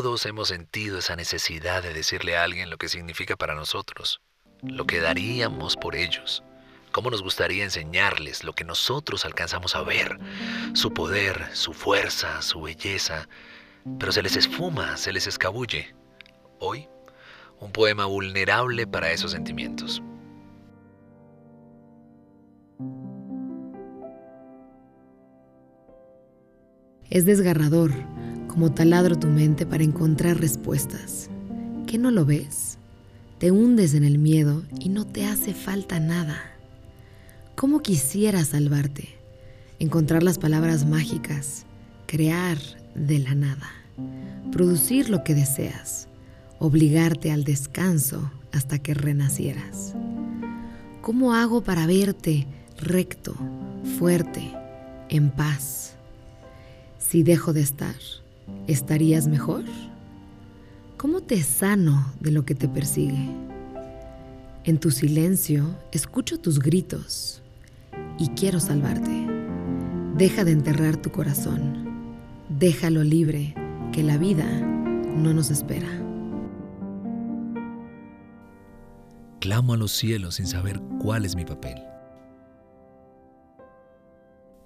Todos hemos sentido esa necesidad de decirle a alguien lo que significa para nosotros, lo que daríamos por ellos, cómo nos gustaría enseñarles lo que nosotros alcanzamos a ver, su poder, su fuerza, su belleza, pero se les esfuma, se les escabulle. Hoy, un poema vulnerable para esos sentimientos. Es desgarrador como taladro tu mente para encontrar respuestas. ¿Qué no lo ves? Te hundes en el miedo y no te hace falta nada. ¿Cómo quisiera salvarte? Encontrar las palabras mágicas, crear de la nada, producir lo que deseas, obligarte al descanso hasta que renacieras. ¿Cómo hago para verte recto, fuerte, en paz? Si dejo de estar, ¿estarías mejor? ¿Cómo te sano de lo que te persigue? En tu silencio escucho tus gritos y quiero salvarte. Deja de enterrar tu corazón. Déjalo libre, que la vida no nos espera. Clamo a los cielos sin saber cuál es mi papel.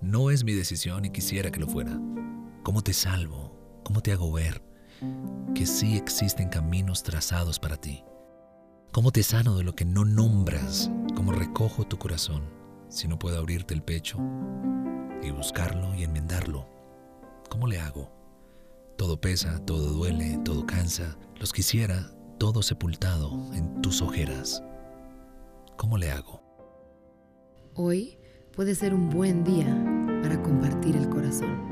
No es mi decisión y quisiera que lo fuera. ¿Cómo te salvo? ¿Cómo te hago ver que sí existen caminos trazados para ti? ¿Cómo te sano de lo que no nombras? ¿Cómo recojo tu corazón si no puedo abrirte el pecho y buscarlo y enmendarlo? ¿Cómo le hago? Todo pesa, todo duele, todo cansa. Los quisiera todo sepultado en tus ojeras. ¿Cómo le hago? Hoy puede ser un buen día para compartir el corazón.